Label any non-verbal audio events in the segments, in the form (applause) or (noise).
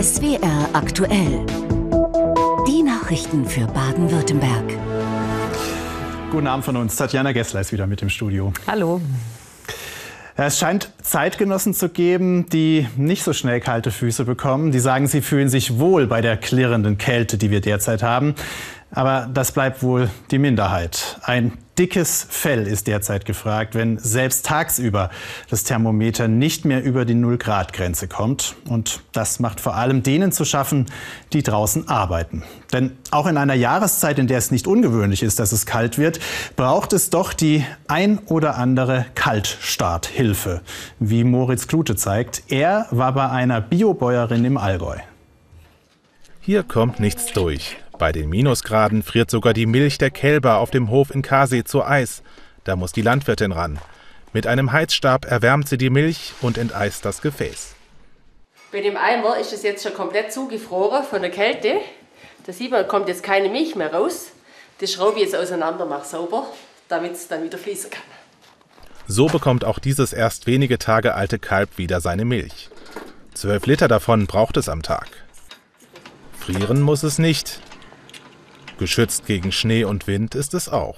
SWR aktuell. Die Nachrichten für Baden-Württemberg. Guten Abend von uns. Tatjana Gessler ist wieder mit im Studio. Hallo. Es scheint Zeitgenossen zu geben, die nicht so schnell kalte Füße bekommen. Die sagen, sie fühlen sich wohl bei der klirrenden Kälte, die wir derzeit haben. Aber das bleibt wohl die Minderheit. Ein dickes Fell ist derzeit gefragt, wenn selbst tagsüber das Thermometer nicht mehr über die Null-Grad-Grenze kommt. Und das macht vor allem denen zu schaffen, die draußen arbeiten. Denn auch in einer Jahreszeit, in der es nicht ungewöhnlich ist, dass es kalt wird, braucht es doch die ein oder andere Kaltstarthilfe, wie Moritz Klute zeigt. Er war bei einer Biobäuerin im Allgäu. Hier kommt nichts durch. Bei den Minusgraden friert sogar die Milch der Kälber auf dem Hof in Kasee zu Eis. Da muss die Landwirtin ran. Mit einem Heizstab erwärmt sie die Milch und enteist das Gefäß. Bei dem Eimer ist es jetzt schon komplett zugefroren von der Kälte. Da sieht man, kommt jetzt keine Milch mehr raus. Das schraube ich jetzt auseinander, mache sauber, damit es dann wieder fließen kann. So bekommt auch dieses erst wenige Tage alte Kalb wieder seine Milch. Zwölf Liter davon braucht es am Tag. Frieren muss es nicht, Geschützt gegen Schnee und Wind ist es auch.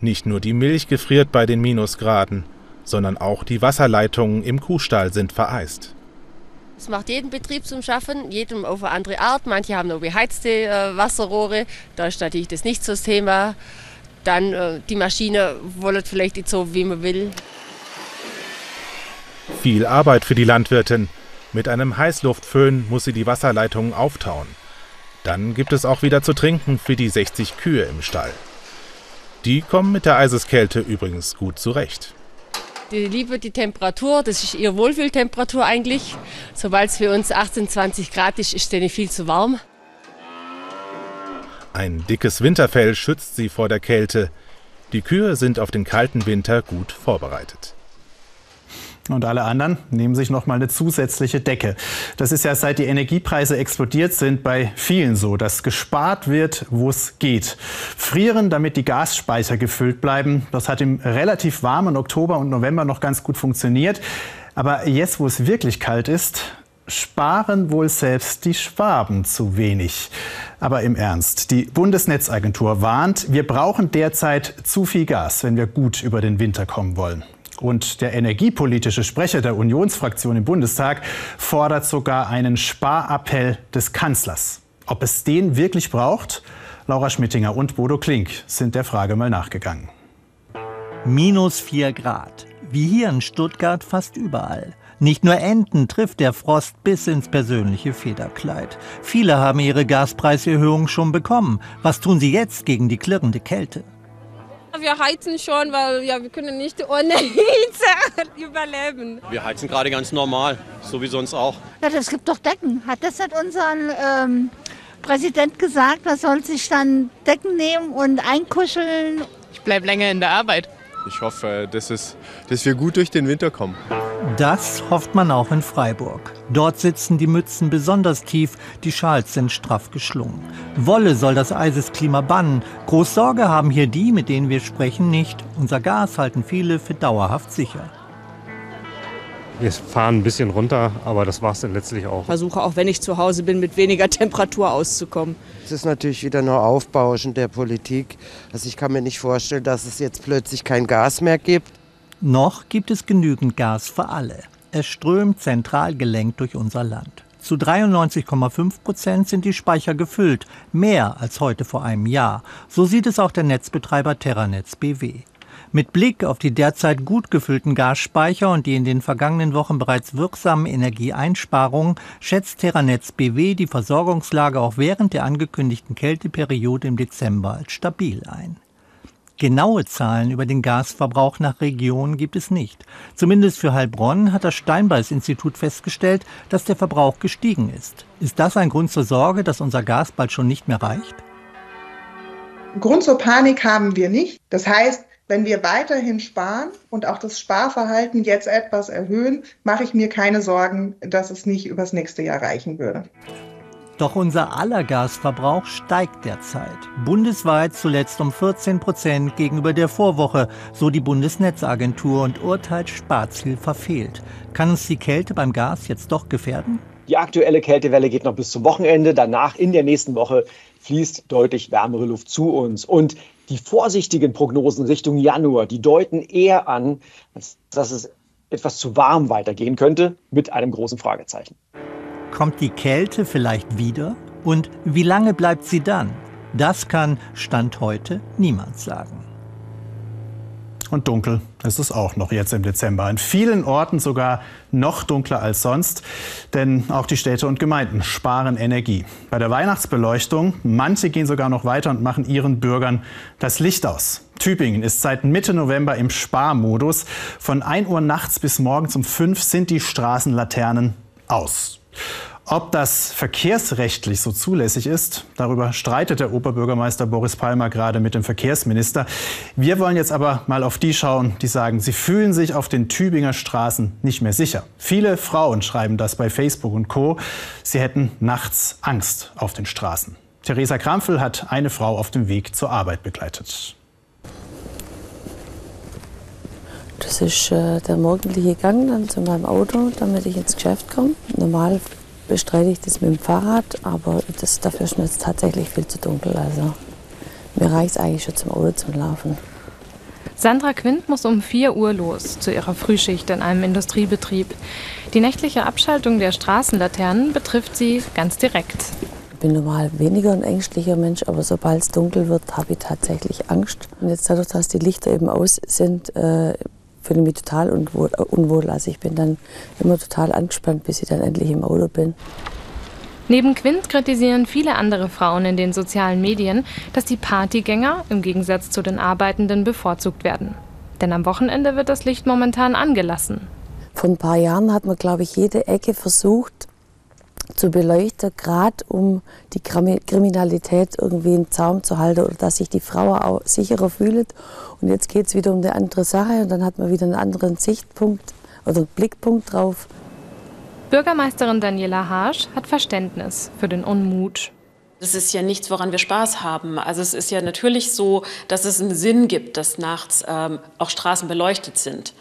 Nicht nur die Milch gefriert bei den Minusgraden, sondern auch die Wasserleitungen im Kuhstall sind vereist. Es macht jeden Betrieb zum Schaffen, jedem auf eine andere Art. Manche haben nur beheizte äh, Wasserrohre, da ist natürlich das nicht so das Thema. Dann äh, die Maschine wollen vielleicht nicht so, wie man will. Viel Arbeit für die Landwirtin. Mit einem Heißluftföhn muss sie die Wasserleitungen auftauen. Dann gibt es auch wieder zu trinken für die 60 Kühe im Stall. Die kommen mit der Eiseskälte übrigens gut zurecht. Die liebe die Temperatur, das ist ihre Wohlfühltemperatur eigentlich. Sobald es für uns 18, 20 Grad ist, ist denen viel zu warm. Ein dickes Winterfell schützt sie vor der Kälte. Die Kühe sind auf den kalten Winter gut vorbereitet. Und alle anderen nehmen sich noch mal eine zusätzliche Decke. Das ist ja seit die Energiepreise explodiert sind bei vielen so, dass gespart wird, wo es geht. Frieren, damit die Gasspeicher gefüllt bleiben. Das hat im relativ warmen Oktober und November noch ganz gut funktioniert. Aber jetzt, wo es wirklich kalt ist, sparen wohl selbst die Schwaben zu wenig. Aber im Ernst, die Bundesnetzagentur warnt, wir brauchen derzeit zu viel Gas, wenn wir gut über den Winter kommen wollen. Und der energiepolitische Sprecher der Unionsfraktion im Bundestag fordert sogar einen Sparappell des Kanzlers. Ob es den wirklich braucht? Laura Schmittinger und Bodo Klink sind der Frage mal nachgegangen. Minus 4 Grad. Wie hier in Stuttgart fast überall. Nicht nur Enten trifft der Frost bis ins persönliche Federkleid. Viele haben ihre Gaspreiserhöhung schon bekommen. Was tun sie jetzt gegen die klirrende Kälte? Wir heizen schon, weil ja, wir können nicht ohne (laughs) Hitze überleben. Wir heizen gerade ganz normal, so wie sonst auch. Ja, es gibt doch Decken. Hat das nicht unser ähm, Präsident gesagt? Man soll sich dann Decken nehmen und einkuscheln? Ich bleibe länger in der Arbeit. Ich hoffe, dass, es, dass wir gut durch den Winter kommen. Das hofft man auch in Freiburg. Dort sitzen die Mützen besonders tief, die Schals sind straff geschlungen. Wolle soll das Eisesklima bannen. Groß Sorge haben hier die, mit denen wir sprechen, nicht. Unser Gas halten viele für dauerhaft sicher. Wir fahren ein bisschen runter, aber das war es dann letztlich auch. Versuche auch, wenn ich zu Hause bin, mit weniger (laughs) Temperatur auszukommen. Es ist natürlich wieder nur Aufbauschen der Politik. Also ich kann mir nicht vorstellen, dass es jetzt plötzlich kein Gas mehr gibt. Noch gibt es genügend Gas für alle. Es strömt zentral gelenkt durch unser Land. Zu 93,5 Prozent sind die Speicher gefüllt, mehr als heute vor einem Jahr. So sieht es auch der Netzbetreiber Terranetz BW. Mit Blick auf die derzeit gut gefüllten Gasspeicher und die in den vergangenen Wochen bereits wirksamen Energieeinsparungen schätzt Terranetz BW die Versorgungslage auch während der angekündigten Kälteperiode im Dezember als stabil ein. Genaue Zahlen über den Gasverbrauch nach Region gibt es nicht. Zumindest für Heilbronn hat das Steinbeis-Institut festgestellt, dass der Verbrauch gestiegen ist. Ist das ein Grund zur Sorge, dass unser Gas bald schon nicht mehr reicht? Grund zur Panik haben wir nicht. Das heißt, wenn wir weiterhin sparen und auch das Sparverhalten jetzt etwas erhöhen, mache ich mir keine Sorgen, dass es nicht übers nächste Jahr reichen würde. Doch unser aller Gasverbrauch steigt derzeit. Bundesweit zuletzt um 14 Prozent gegenüber der Vorwoche, so die Bundesnetzagentur und urteilt Sparziel verfehlt. Kann uns die Kälte beim Gas jetzt doch gefährden? Die aktuelle Kältewelle geht noch bis zum Wochenende. Danach in der nächsten Woche fließt deutlich wärmere Luft zu uns. Und die vorsichtigen Prognosen Richtung Januar, die deuten eher an, dass es etwas zu warm weitergehen könnte, mit einem großen Fragezeichen. Kommt die Kälte vielleicht wieder? Und wie lange bleibt sie dann? Das kann Stand heute niemand sagen. Und dunkel ist es auch noch jetzt im Dezember. An vielen Orten sogar noch dunkler als sonst, denn auch die Städte und Gemeinden sparen Energie. Bei der Weihnachtsbeleuchtung, manche gehen sogar noch weiter und machen ihren Bürgern das Licht aus. Tübingen ist seit Mitte November im Sparmodus. Von 1 Uhr nachts bis morgens um 5 sind die Straßenlaternen aus. Ob das verkehrsrechtlich so zulässig ist, darüber streitet der Oberbürgermeister Boris Palmer gerade mit dem Verkehrsminister. Wir wollen jetzt aber mal auf die schauen, die sagen, sie fühlen sich auf den Tübinger Straßen nicht mehr sicher. Viele Frauen schreiben das bei Facebook und Co. Sie hätten nachts Angst auf den Straßen. Theresa Krampfel hat eine Frau auf dem Weg zur Arbeit begleitet. Das ist äh, der morgendliche Gang dann zu meinem Auto, damit ich ins Geschäft komme. Normal bestreite ich das mit dem Fahrrad, aber das, dafür ist mir jetzt tatsächlich viel zu dunkel. Also mir reicht es eigentlich schon zum Auto zum Laufen. Sandra Quint muss um 4 Uhr los zu ihrer Frühschicht in einem Industriebetrieb. Die nächtliche Abschaltung der Straßenlaternen betrifft sie ganz direkt. Ich bin normal weniger ein ängstlicher Mensch, aber sobald es dunkel wird, habe ich tatsächlich Angst. Und jetzt dadurch, dass die Lichter eben aus sind, äh, fühle mich total unwohl, unwohl. Also ich bin dann immer total angespannt, bis ich dann endlich im Auto bin. Neben Quint kritisieren viele andere Frauen in den sozialen Medien, dass die Partygänger im Gegensatz zu den Arbeitenden bevorzugt werden. Denn am Wochenende wird das Licht momentan angelassen. Vor ein paar Jahren hat man, glaube ich, jede Ecke versucht zu beleuchten, gerade um die Kriminalität irgendwie im Zaum zu halten oder dass sich die Frau auch sicherer fühlt. Und jetzt geht es wieder um eine andere Sache und dann hat man wieder einen anderen Sichtpunkt oder Blickpunkt drauf. Bürgermeisterin Daniela Harsch hat Verständnis für den Unmut. Das ist ja nichts, woran wir Spaß haben. Also es ist ja natürlich so, dass es einen Sinn gibt, dass nachts ähm, auch Straßen beleuchtet sind.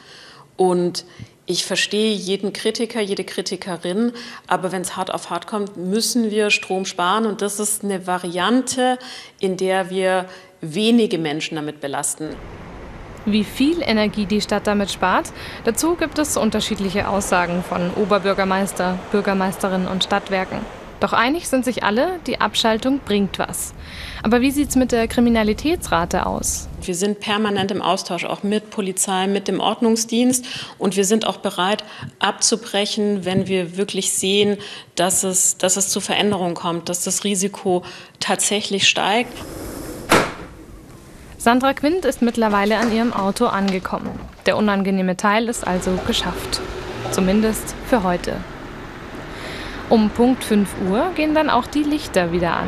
Und ich verstehe jeden Kritiker, jede Kritikerin, aber wenn es hart auf hart kommt, müssen wir Strom sparen und das ist eine Variante, in der wir wenige Menschen damit belasten. Wie viel Energie die Stadt damit spart, dazu gibt es unterschiedliche Aussagen von Oberbürgermeister, Bürgermeisterin und Stadtwerken. Doch einig sind sich alle, die Abschaltung bringt was. Aber wie sieht es mit der Kriminalitätsrate aus? Wir sind permanent im Austausch, auch mit Polizei, mit dem Ordnungsdienst. Und wir sind auch bereit, abzubrechen, wenn wir wirklich sehen, dass es, dass es zu Veränderungen kommt, dass das Risiko tatsächlich steigt. Sandra Quint ist mittlerweile an ihrem Auto angekommen. Der unangenehme Teil ist also geschafft. Zumindest für heute. Um Punkt 5 Uhr gehen dann auch die Lichter wieder an.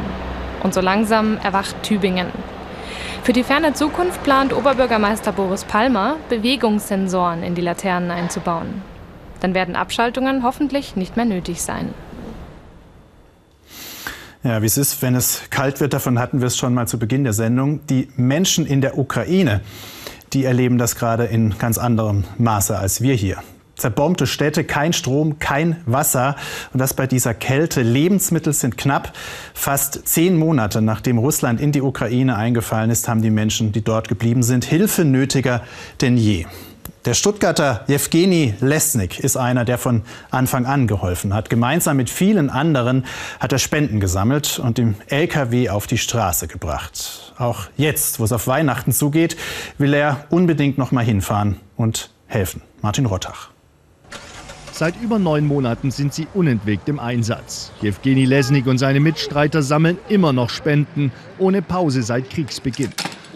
Und so langsam erwacht Tübingen. Für die ferne Zukunft plant Oberbürgermeister Boris Palmer, Bewegungssensoren in die Laternen einzubauen. Dann werden Abschaltungen hoffentlich nicht mehr nötig sein. Ja, wie es ist, wenn es kalt wird, davon hatten wir es schon mal zu Beginn der Sendung. Die Menschen in der Ukraine, die erleben das gerade in ganz anderem Maße als wir hier. Zerbombte Städte, kein Strom, kein Wasser und das bei dieser Kälte. Lebensmittel sind knapp. Fast zehn Monate nachdem Russland in die Ukraine eingefallen ist, haben die Menschen, die dort geblieben sind, Hilfe nötiger denn je. Der Stuttgarter Jewgeni Lesnik ist einer, der von Anfang an geholfen hat. Gemeinsam mit vielen anderen hat er Spenden gesammelt und im LKW auf die Straße gebracht. Auch jetzt, wo es auf Weihnachten zugeht, will er unbedingt noch mal hinfahren und helfen. Martin Rottach. Seit über neun Monaten sind sie unentwegt im Einsatz. Jewgeni Lesnik und seine Mitstreiter sammeln immer noch Spenden, ohne Pause seit Kriegsbeginn.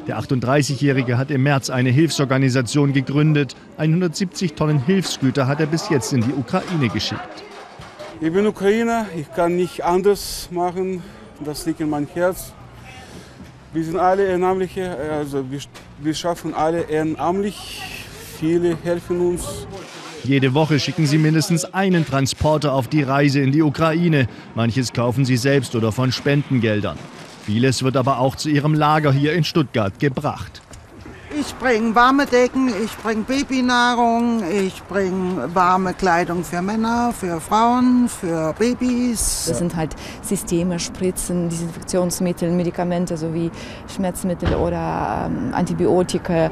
Der 38-Jährige hat im März eine Hilfsorganisation gegründet. 170 Tonnen Hilfsgüter hat er bis jetzt in die Ukraine geschickt. Ich bin Ukrainer, ich kann nicht anders machen. Das liegt in meinem Herz. Wir sind alle Ehrenamtliche, also wir, wir schaffen alle ehrenamtlich. Viele helfen uns. Jede Woche schicken sie mindestens einen Transporter auf die Reise in die Ukraine. Manches kaufen sie selbst oder von Spendengeldern. Vieles wird aber auch zu ihrem Lager hier in Stuttgart gebracht. Ich bringe warme Decken, ich bringe Babynahrung, ich bringe warme Kleidung für Männer, für Frauen, für Babys. Das sind halt Systeme, Spritzen, Desinfektionsmittel, Medikamente sowie Schmerzmittel oder ähm, Antibiotika.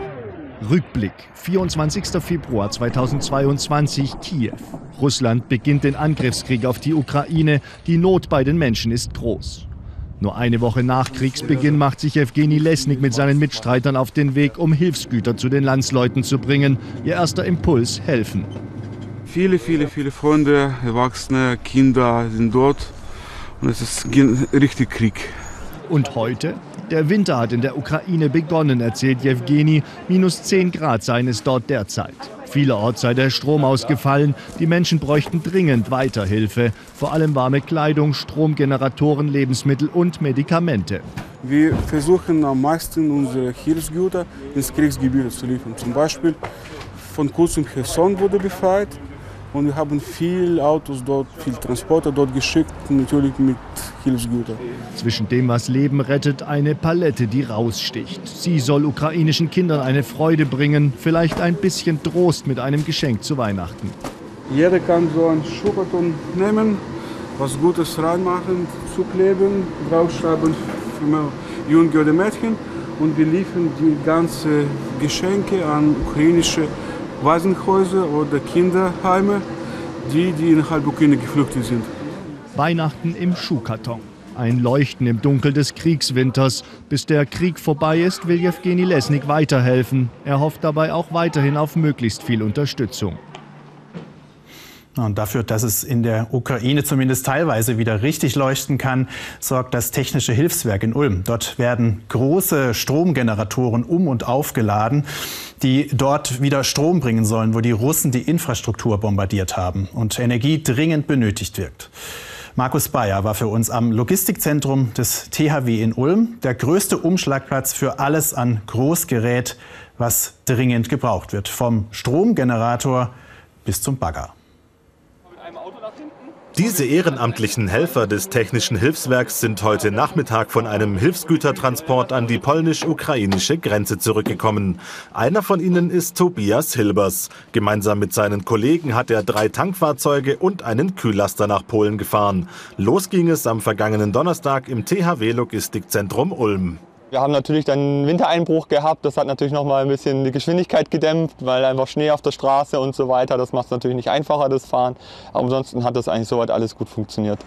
Rückblick, 24. Februar 2022, Kiew. Russland beginnt den Angriffskrieg auf die Ukraine. Die Not bei den Menschen ist groß. Nur eine Woche nach Kriegsbeginn macht sich Evgeny Lesnik mit seinen Mitstreitern auf den Weg, um Hilfsgüter zu den Landsleuten zu bringen. Ihr erster Impuls helfen. Viele, viele, viele Freunde, Erwachsene, Kinder sind dort und es ist richtig Krieg. Und heute? Der Winter hat in der Ukraine begonnen, erzählt Jewgeni. Minus 10 Grad seien es dort derzeit. Vielerorts sei der Strom ausgefallen. Die Menschen bräuchten dringend Weiterhilfe. Vor allem warme Kleidung, Stromgeneratoren, Lebensmittel und Medikamente. Wir versuchen am meisten unsere Hilfsgüter ins Kriegsgebiet zu liefern. Zum Beispiel von kurzem Cherson wurde befreit. Und wir haben viele Autos dort, viele Transporter dort geschickt, natürlich mit Hilfsgütern. Zwischen dem, was Leben rettet, eine Palette, die raussticht. Sie soll ukrainischen Kindern eine Freude bringen, vielleicht ein bisschen Trost mit einem Geschenk zu Weihnachten. Jeder kann so einen Schuhkarton nehmen, was Gutes reinmachen, zukleben, draufschreiben für Junge oder Mädchen und wir liefern die ganzen Geschenke an ukrainische Waisenhäuser oder Kinderheime, die, die innerhalb der Ukraine geflüchtet sind. Weihnachten im Schuhkarton. Ein Leuchten im Dunkel des Kriegswinters. Bis der Krieg vorbei ist, will Jewgeni Lesnik weiterhelfen. Er hofft dabei auch weiterhin auf möglichst viel Unterstützung. Und dafür, dass es in der Ukraine zumindest teilweise wieder richtig leuchten kann, sorgt das Technische Hilfswerk in Ulm. Dort werden große Stromgeneratoren um und aufgeladen, die dort wieder Strom bringen sollen, wo die Russen die Infrastruktur bombardiert haben und Energie dringend benötigt wird. Markus Bayer war für uns am Logistikzentrum des THW in Ulm, der größte Umschlagplatz für alles an Großgerät, was dringend gebraucht wird, vom Stromgenerator bis zum Bagger. Diese ehrenamtlichen Helfer des Technischen Hilfswerks sind heute Nachmittag von einem Hilfsgütertransport an die polnisch-ukrainische Grenze zurückgekommen. Einer von ihnen ist Tobias Hilbers. Gemeinsam mit seinen Kollegen hat er drei Tankfahrzeuge und einen Kühllaster nach Polen gefahren. Los ging es am vergangenen Donnerstag im THW Logistikzentrum Ulm. Wir haben natürlich dann Wintereinbruch gehabt. Das hat natürlich noch mal ein bisschen die Geschwindigkeit gedämpft, weil einfach Schnee auf der Straße und so weiter. Das macht es natürlich nicht einfacher, das Fahren. Aber ansonsten hat das eigentlich soweit alles gut funktioniert.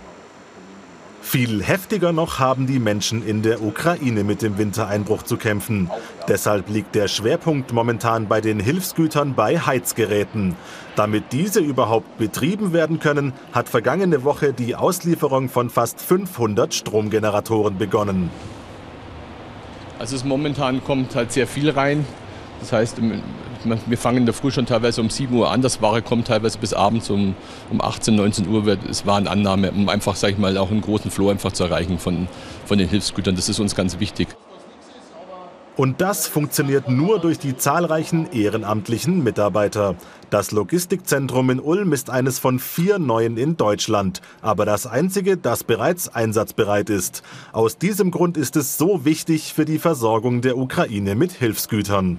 Viel heftiger noch haben die Menschen in der Ukraine mit dem Wintereinbruch zu kämpfen. Deshalb liegt der Schwerpunkt momentan bei den Hilfsgütern bei Heizgeräten. Damit diese überhaupt betrieben werden können, hat vergangene Woche die Auslieferung von fast 500 Stromgeneratoren begonnen. Also es momentan kommt halt sehr viel rein. Das heißt, wir fangen in der Früh schon teilweise um 7 Uhr an. Das Ware kommt teilweise bis abends um, um 18, 19 Uhr. Es war eine Annahme, um einfach, sag ich mal, auch einen großen Flow einfach zu erreichen von, von den Hilfsgütern. Das ist uns ganz wichtig. Und das funktioniert nur durch die zahlreichen ehrenamtlichen Mitarbeiter. Das Logistikzentrum in Ulm ist eines von vier neuen in Deutschland, aber das einzige, das bereits einsatzbereit ist. Aus diesem Grund ist es so wichtig für die Versorgung der Ukraine mit Hilfsgütern.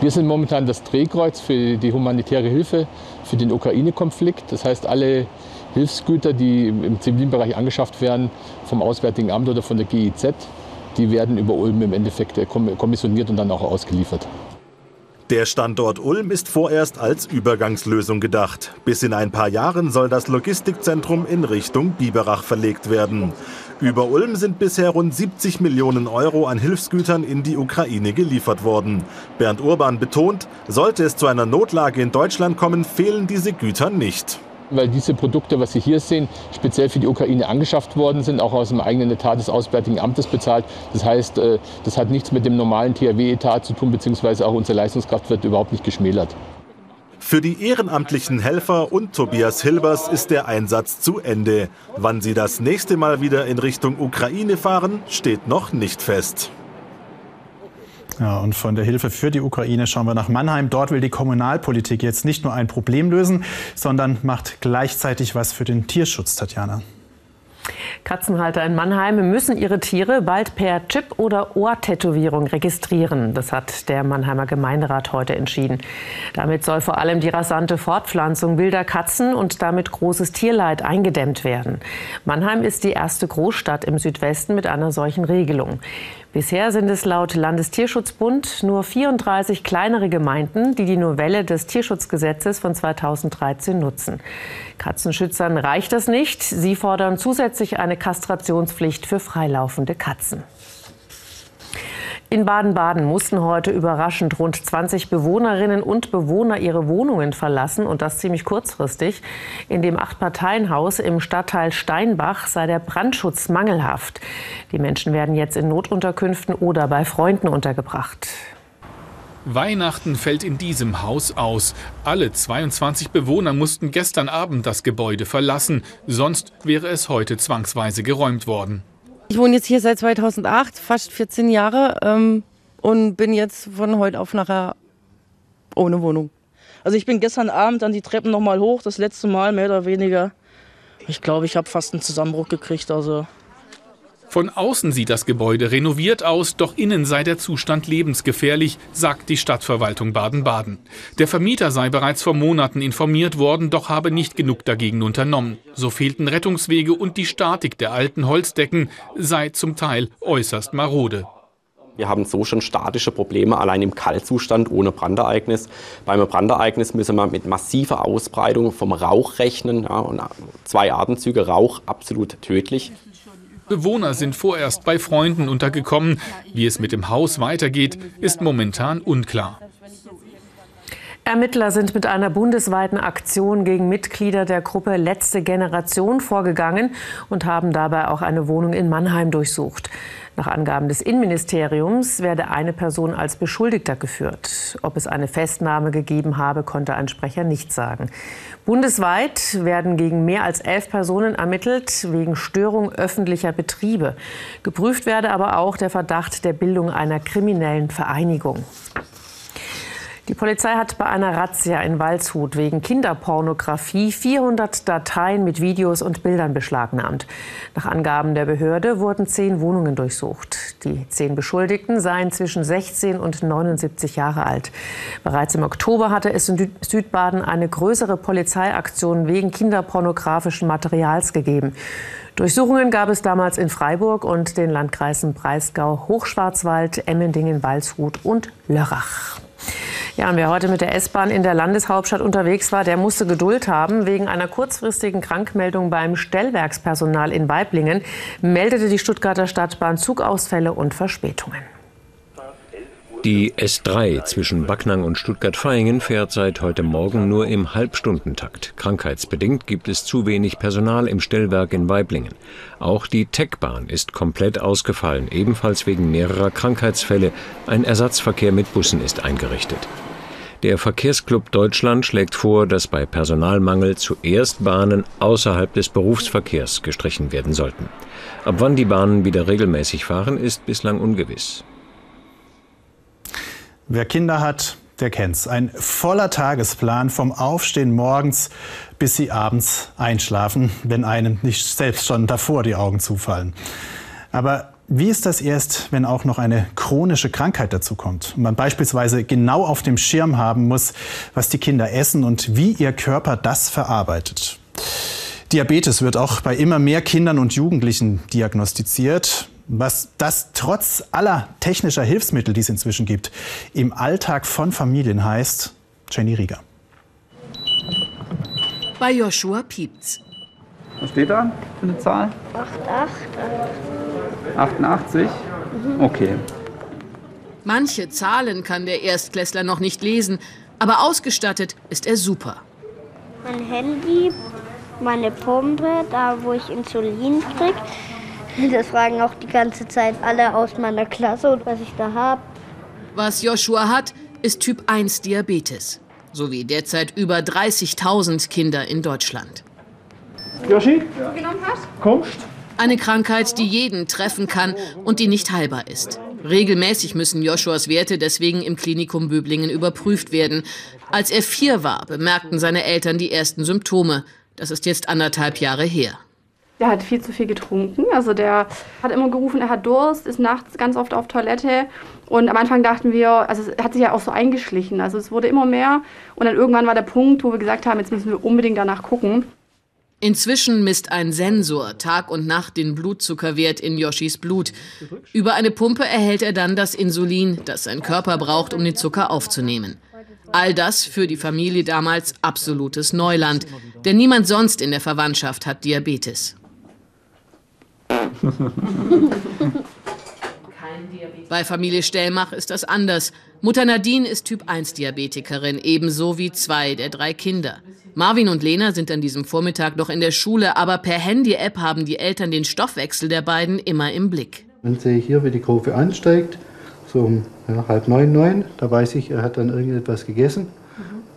Wir sind momentan das Drehkreuz für die humanitäre Hilfe für den Ukraine-Konflikt. Das heißt, alle Hilfsgüter, die im zivilen Bereich angeschafft werden, vom Auswärtigen Amt oder von der GIZ, die werden über Ulm im Endeffekt äh, kommissioniert und dann auch ausgeliefert. Der Standort Ulm ist vorerst als Übergangslösung gedacht. Bis in ein paar Jahren soll das Logistikzentrum in Richtung Biberach verlegt werden. Über Ulm sind bisher rund 70 Millionen Euro an Hilfsgütern in die Ukraine geliefert worden. Bernd Urban betont, sollte es zu einer Notlage in Deutschland kommen, fehlen diese Güter nicht weil diese Produkte, was Sie hier sehen, speziell für die Ukraine angeschafft worden sind, auch aus dem eigenen Etat des Auswärtigen Amtes bezahlt. Das heißt, äh, das hat nichts mit dem normalen THW-Etat zu tun, beziehungsweise auch unsere Leistungskraft wird überhaupt nicht geschmälert. Für die ehrenamtlichen Helfer und Tobias Hilbers ist der Einsatz zu Ende. Wann sie das nächste Mal wieder in Richtung Ukraine fahren, steht noch nicht fest. Ja, und von der Hilfe für die Ukraine schauen wir nach Mannheim. Dort will die Kommunalpolitik jetzt nicht nur ein Problem lösen, sondern macht gleichzeitig was für den Tierschutz, Tatjana. Katzenhalter in Mannheim müssen ihre Tiere bald per Chip oder Ohrtätowierung registrieren. Das hat der Mannheimer Gemeinderat heute entschieden. Damit soll vor allem die rasante Fortpflanzung wilder Katzen und damit großes Tierleid eingedämmt werden. Mannheim ist die erste Großstadt im Südwesten mit einer solchen Regelung. Bisher sind es laut Landestierschutzbund nur 34 kleinere Gemeinden, die die Novelle des Tierschutzgesetzes von 2013 nutzen. Katzenschützern reicht das nicht. Sie fordern zusätzlich eine Kastrationspflicht für freilaufende Katzen. In Baden-Baden mussten heute überraschend rund 20 Bewohnerinnen und Bewohner ihre Wohnungen verlassen und das ziemlich kurzfristig. In dem Acht-Parteien-Haus im Stadtteil Steinbach sei der Brandschutz mangelhaft. Die Menschen werden jetzt in Notunterkünften oder bei Freunden untergebracht. Weihnachten fällt in diesem Haus aus. Alle 22 Bewohner mussten gestern Abend das Gebäude verlassen, sonst wäre es heute zwangsweise geräumt worden. Ich wohne jetzt hier seit 2008, fast 14 Jahre ähm, und bin jetzt von heute auf nachher ohne Wohnung. Also ich bin gestern Abend an die Treppen noch mal hoch, das letzte Mal mehr oder weniger. Ich glaube, ich habe fast einen Zusammenbruch gekriegt. Also von außen sieht das Gebäude renoviert aus, doch innen sei der Zustand lebensgefährlich, sagt die Stadtverwaltung Baden-Baden. Der Vermieter sei bereits vor Monaten informiert worden, doch habe nicht genug dagegen unternommen. So fehlten Rettungswege und die Statik der alten Holzdecken sei zum Teil äußerst marode. Wir haben so schon statische Probleme allein im Kaltzustand ohne Brandereignis. Beim Brandereignis müssen wir mit massiver Ausbreitung vom Rauch rechnen. Ja, und zwei Atemzüge Rauch absolut tödlich. Bewohner sind vorerst bei Freunden untergekommen. Wie es mit dem Haus weitergeht, ist momentan unklar. Ermittler sind mit einer bundesweiten Aktion gegen Mitglieder der Gruppe Letzte Generation vorgegangen und haben dabei auch eine Wohnung in Mannheim durchsucht. Nach Angaben des Innenministeriums werde eine Person als Beschuldigter geführt. Ob es eine Festnahme gegeben habe, konnte ein Sprecher nicht sagen. Bundesweit werden gegen mehr als elf Personen ermittelt wegen Störung öffentlicher Betriebe. Geprüft werde aber auch der Verdacht der Bildung einer kriminellen Vereinigung. Die Polizei hat bei einer Razzia in Waldshut wegen Kinderpornografie 400 Dateien mit Videos und Bildern beschlagnahmt. Nach Angaben der Behörde wurden zehn Wohnungen durchsucht. Die zehn Beschuldigten seien zwischen 16 und 79 Jahre alt. Bereits im Oktober hatte es in Südbaden eine größere Polizeiaktion wegen kinderpornografischen Materials gegeben. Durchsuchungen gab es damals in Freiburg und den Landkreisen Breisgau, Hochschwarzwald, Emmendingen, Waldshut und Lörrach. Ja, und wer heute mit der S-Bahn in der Landeshauptstadt unterwegs war, der musste Geduld haben. Wegen einer kurzfristigen Krankmeldung beim Stellwerkspersonal in Weiblingen meldete die Stuttgarter Stadtbahn Zugausfälle und Verspätungen. Die S3 zwischen Backnang und Stuttgart-Vaihingen fährt seit heute Morgen nur im Halbstundentakt. Krankheitsbedingt gibt es zu wenig Personal im Stellwerk in Weiblingen. Auch die Techbahn ist komplett ausgefallen, ebenfalls wegen mehrerer Krankheitsfälle. Ein Ersatzverkehr mit Bussen ist eingerichtet. Der Verkehrsclub Deutschland schlägt vor, dass bei Personalmangel zuerst Bahnen außerhalb des Berufsverkehrs gestrichen werden sollten. Ab wann die Bahnen wieder regelmäßig fahren, ist bislang ungewiss. Wer Kinder hat, der kennt's. Ein voller Tagesplan vom Aufstehen morgens bis sie abends einschlafen, wenn einem nicht selbst schon davor die Augen zufallen. Aber wie ist das erst, wenn auch noch eine chronische Krankheit dazu kommt und man beispielsweise genau auf dem Schirm haben muss, was die Kinder essen und wie ihr Körper das verarbeitet? Diabetes wird auch bei immer mehr Kindern und Jugendlichen diagnostiziert. Was das trotz aller technischer Hilfsmittel, die es inzwischen gibt, im Alltag von Familien heißt, Jenny Rieger. Bei Joshua piept's. Was steht da für eine Zahl? 88. 88? Mhm. Okay. Manche Zahlen kann der Erstklässler noch nicht lesen, aber ausgestattet ist er super. Mein Handy, meine Pumpe, da wo ich Insulin krieg. (laughs) Das fragen auch die ganze Zeit alle aus meiner Klasse und was ich da habe. Was Joshua hat, ist Typ 1 Diabetes. Sowie derzeit über 30.000 Kinder in Deutschland. Joshi? Ja. Kommst? Eine Krankheit, die jeden treffen kann und die nicht heilbar ist. Regelmäßig müssen Joshuas Werte deswegen im Klinikum Böblingen überprüft werden. Als er vier war, bemerkten seine Eltern die ersten Symptome. Das ist jetzt anderthalb Jahre her. Der hat viel zu viel getrunken. Also der hat immer gerufen, er hat Durst, ist nachts ganz oft auf Toilette. Und am Anfang dachten wir, also es hat sich ja auch so eingeschlichen. Also es wurde immer mehr. Und dann irgendwann war der Punkt, wo wir gesagt haben, jetzt müssen wir unbedingt danach gucken. Inzwischen misst ein Sensor Tag und Nacht den Blutzuckerwert in Yoshis Blut. Über eine Pumpe erhält er dann das Insulin, das sein Körper braucht, um den Zucker aufzunehmen. All das für die Familie damals absolutes Neuland, denn niemand sonst in der Verwandtschaft hat Diabetes. (laughs) Bei Familie Stellmach ist das anders. Mutter Nadine ist Typ-1-Diabetikerin, ebenso wie zwei der drei Kinder. Marvin und Lena sind an diesem Vormittag noch in der Schule, aber per Handy-App haben die Eltern den Stoffwechsel der beiden immer im Blick. Dann sehe ich hier, wie die Kurve ansteigt, so um ja, halb neun, neun. Da weiß ich, er hat dann irgendetwas gegessen.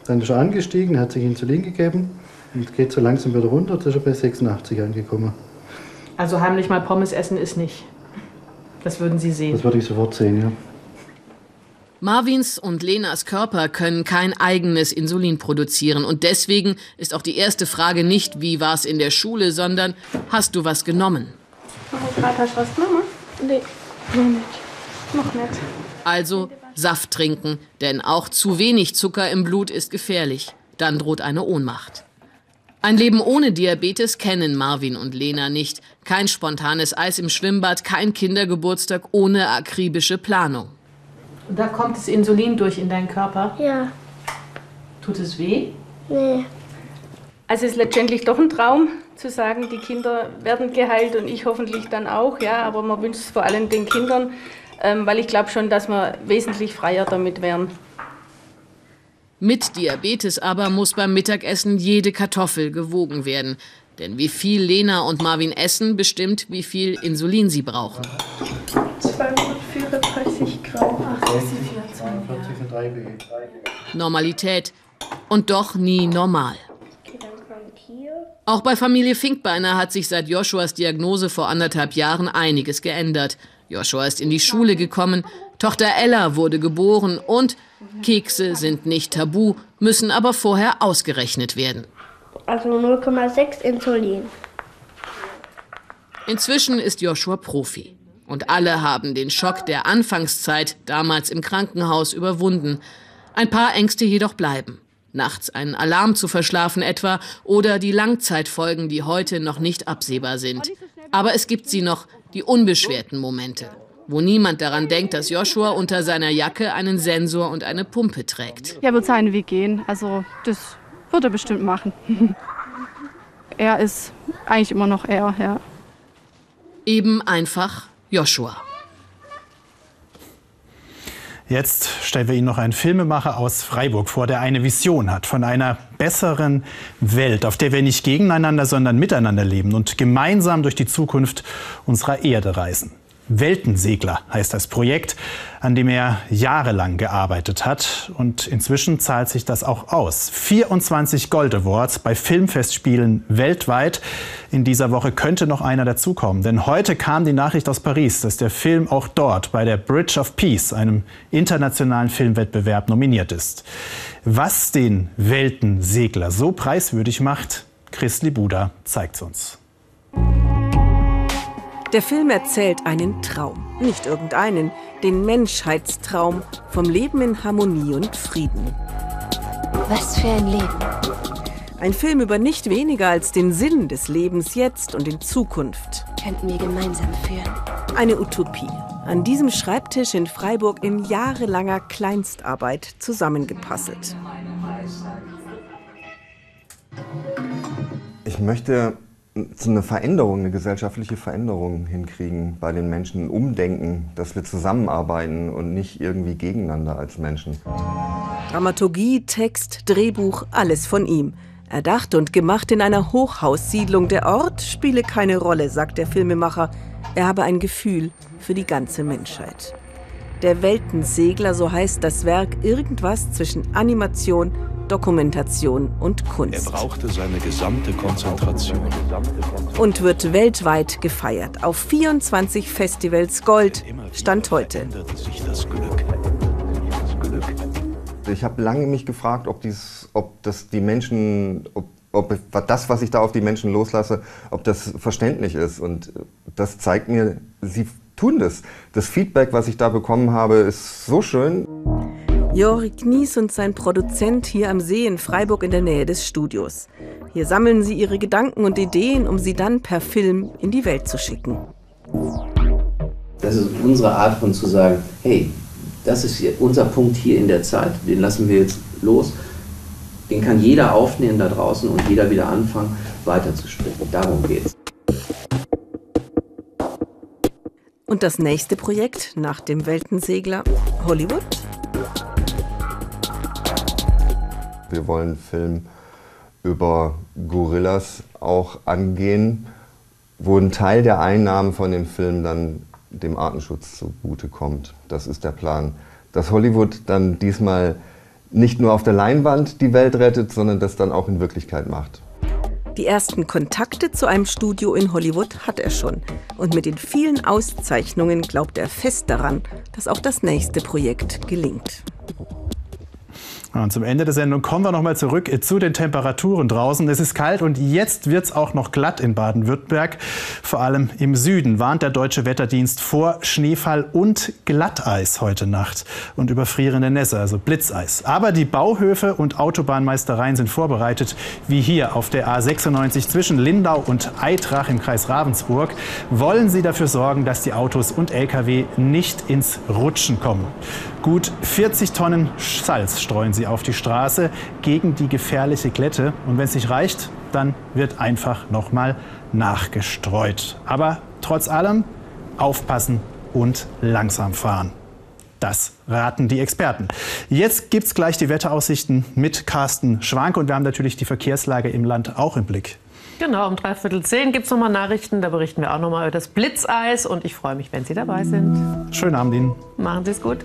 Dann ist er angestiegen, hat sich Insulin gegeben und geht so langsam wieder runter. Jetzt ist er bei 86 angekommen. Also heimlich mal Pommes essen ist nicht. Das würden Sie sehen. Das würde ich sofort sehen, ja. Marvins und Lenas Körper können kein eigenes Insulin produzieren und deswegen ist auch die erste Frage nicht, wie war es in der Schule, sondern hast du was genommen? Gerade hast du was genommen? Nee, noch nicht. Noch nicht. Also Saft trinken, denn auch zu wenig Zucker im Blut ist gefährlich. Dann droht eine Ohnmacht. Ein Leben ohne Diabetes kennen Marvin und Lena nicht. Kein spontanes Eis im Schwimmbad, kein Kindergeburtstag ohne akribische Planung. Und da kommt das Insulin durch in deinen Körper? Ja. Tut es weh? Nee. Also es ist letztendlich doch ein Traum, zu sagen, die Kinder werden geheilt und ich hoffentlich dann auch, ja. Aber man wünscht es vor allem den Kindern, ähm, weil ich glaube schon, dass wir wesentlich freier damit wären. Mit Diabetes aber muss beim Mittagessen jede Kartoffel gewogen werden. Denn wie viel Lena und Marvin essen, bestimmt, wie viel Insulin sie brauchen. 234 Gramm, 80, 24. Normalität. Und doch nie normal. Auch bei Familie Finkbeiner hat sich seit Joshuas Diagnose vor anderthalb Jahren einiges geändert. Joshua ist in die Schule gekommen, Tochter Ella wurde geboren und Kekse sind nicht tabu, müssen aber vorher ausgerechnet werden. Also 0,6 Insulin. Inzwischen ist Joshua Profi. Und alle haben den Schock der Anfangszeit damals im Krankenhaus überwunden. Ein paar Ängste jedoch bleiben. Nachts einen Alarm zu verschlafen etwa oder die Langzeitfolgen, die heute noch nicht absehbar sind. Aber es gibt sie noch, die unbeschwerten Momente, wo niemand daran denkt, dass Joshua unter seiner Jacke einen Sensor und eine Pumpe trägt. Ja, wird seinen Weg gehen. Also das wird er bestimmt machen. (laughs) er ist eigentlich immer noch er, ja. Eben einfach Joshua. Jetzt stellen wir Ihnen noch einen Filmemacher aus Freiburg vor, der eine Vision hat von einer besseren Welt, auf der wir nicht gegeneinander, sondern miteinander leben und gemeinsam durch die Zukunft unserer Erde reisen. Weltensegler heißt das Projekt, an dem er jahrelang gearbeitet hat. Und inzwischen zahlt sich das auch aus. 24 Gold Awards bei Filmfestspielen weltweit. In dieser Woche könnte noch einer dazukommen. Denn heute kam die Nachricht aus Paris, dass der Film auch dort bei der Bridge of Peace, einem internationalen Filmwettbewerb, nominiert ist. Was den Weltensegler so preiswürdig macht, Chris Libuda zeigt uns. Der Film erzählt einen Traum, nicht irgendeinen, den Menschheitstraum vom Leben in Harmonie und Frieden. Was für ein Leben. Ein Film über nicht weniger als den Sinn des Lebens jetzt und in Zukunft. Könnten wir gemeinsam führen. Eine Utopie. An diesem Schreibtisch in Freiburg in jahrelanger Kleinstarbeit zusammengepasselt. Ich möchte eine Veränderung, eine gesellschaftliche Veränderung hinkriegen bei den Menschen, Umdenken, dass wir zusammenarbeiten und nicht irgendwie gegeneinander als Menschen. Dramaturgie, Text, Drehbuch, alles von ihm. Erdacht und gemacht in einer Hochhaussiedlung. Der Ort spiele keine Rolle, sagt der Filmemacher. Er habe ein Gefühl für die ganze Menschheit. Der Weltensegler, so heißt das Werk, irgendwas zwischen Animation, Dokumentation und Kunst. Er brauchte seine gesamte Konzentration. Und wird weltweit gefeiert. Auf 24 Festivals Gold. Stand heute. Ich habe lange mich gefragt, ob, dies, ob das die Menschen, ob, ob das, was ich da auf die Menschen loslasse, ob das verständlich ist. Und das zeigt mir, sie tun das. Das Feedback, was ich da bekommen habe, ist so schön. Jori Knies und sein Produzent hier am See in Freiburg in der Nähe des Studios. Hier sammeln sie ihre Gedanken und Ideen, um sie dann per Film in die Welt zu schicken. Das ist unsere Art von zu sagen, hey, das ist unser Punkt hier in der Zeit, den lassen wir jetzt los. Den kann jeder aufnehmen da draußen und jeder wieder anfangen, weiterzusprechen. Darum geht's. Und das nächste Projekt nach dem Weltensegler Hollywood? Wir wollen einen Film über Gorillas auch angehen, wo ein Teil der Einnahmen von dem Film dann dem Artenschutz zugutekommt. Das ist der Plan. Dass Hollywood dann diesmal nicht nur auf der Leinwand die Welt rettet, sondern das dann auch in Wirklichkeit macht. Die ersten Kontakte zu einem Studio in Hollywood hat er schon. Und mit den vielen Auszeichnungen glaubt er fest daran, dass auch das nächste Projekt gelingt. Und zum Ende der Sendung kommen wir noch mal zurück zu den Temperaturen draußen. Es ist kalt und jetzt wird es auch noch glatt in Baden-Württemberg. Vor allem im Süden warnt der Deutsche Wetterdienst vor Schneefall und Glatteis heute Nacht und überfrierende Nässe, also Blitzeis. Aber die Bauhöfe und Autobahnmeistereien sind vorbereitet, wie hier auf der A96 zwischen Lindau und Eitrach im Kreis Ravensburg. Wollen sie dafür sorgen, dass die Autos und Lkw nicht ins Rutschen kommen. Gut 40 Tonnen Salz streuen sie auf die Straße gegen die gefährliche Glätte. Und wenn es nicht reicht, dann wird einfach nochmal nachgestreut. Aber trotz allem aufpassen und langsam fahren. Das raten die Experten. Jetzt gibt es gleich die Wetteraussichten mit Carsten Schwank und wir haben natürlich die Verkehrslage im Land auch im Blick. Genau, um dreiviertel zehn gibt es nochmal Nachrichten. Da berichten wir auch nochmal über das Blitzeis und ich freue mich, wenn Sie dabei sind. Schönen Abend Ihnen. Machen Sie es gut.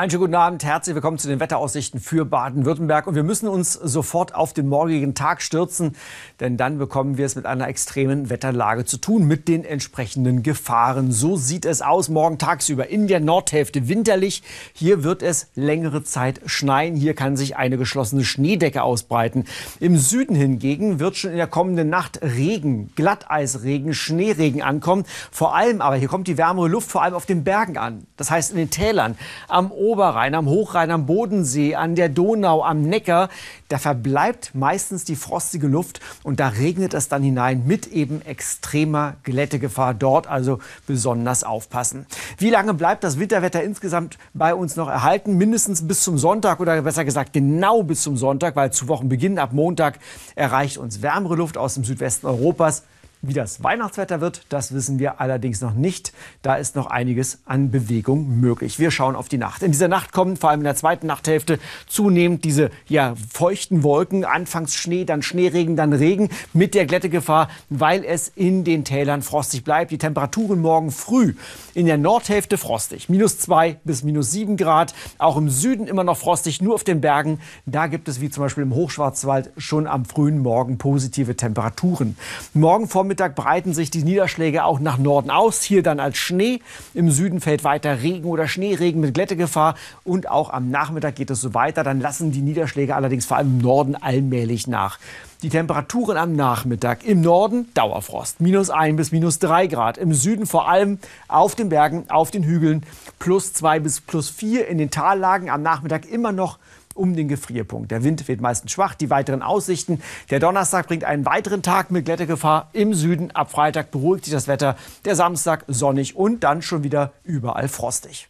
Einen schönen guten Abend, herzlich willkommen zu den Wetteraussichten für Baden-Württemberg. Und wir müssen uns sofort auf den morgigen Tag stürzen, denn dann bekommen wir es mit einer extremen Wetterlage zu tun, mit den entsprechenden Gefahren. So sieht es aus morgen tagsüber in der Nordhälfte winterlich. Hier wird es längere Zeit schneien. Hier kann sich eine geschlossene Schneedecke ausbreiten. Im Süden hingegen wird schon in der kommenden Nacht Regen, Glatteisregen, Schneeregen ankommen. Vor allem aber, hier kommt die wärmere Luft vor allem auf den Bergen an. Das heißt in den Tälern, am Oberrhein, am Hochrhein, am Bodensee, an der Donau, am Neckar, da verbleibt meistens die frostige Luft und da regnet es dann hinein mit eben extremer Glättegefahr. Dort also besonders aufpassen. Wie lange bleibt das Winterwetter insgesamt bei uns noch erhalten? Mindestens bis zum Sonntag oder besser gesagt genau bis zum Sonntag, weil zu Wochenbeginn ab Montag erreicht uns wärmere Luft aus dem Südwesten Europas. Wie das Weihnachtswetter wird, das wissen wir allerdings noch nicht. Da ist noch einiges an Bewegung möglich. Wir schauen auf die Nacht. In dieser Nacht kommen vor allem in der zweiten Nachthälfte zunehmend diese ja, feuchten Wolken. Anfangs Schnee, dann Schneeregen, dann Regen mit der Glättegefahr, weil es in den Tälern frostig bleibt. Die Temperaturen morgen früh in der Nordhälfte frostig. Minus zwei bis minus sieben Grad. Auch im Süden immer noch frostig, nur auf den Bergen. Da gibt es wie zum Beispiel im Hochschwarzwald schon am frühen Morgen positive Temperaturen. Morgen Vormittag Vormittag breiten sich die Niederschläge auch nach Norden aus. Hier dann als Schnee. Im Süden fällt weiter Regen oder Schneeregen mit Glättegefahr. Und auch am Nachmittag geht es so weiter. Dann lassen die Niederschläge allerdings vor allem im Norden allmählich nach. Die Temperaturen am Nachmittag im Norden Dauerfrost, minus 1 bis minus 3 Grad. Im Süden vor allem auf den Bergen, auf den Hügeln plus 2 bis plus 4. In den Tallagen am Nachmittag immer noch um den Gefrierpunkt. Der Wind weht meistens schwach. Die weiteren Aussichten. Der Donnerstag bringt einen weiteren Tag mit Glättegefahr im Süden. Ab Freitag beruhigt sich das Wetter. Der Samstag sonnig und dann schon wieder überall frostig.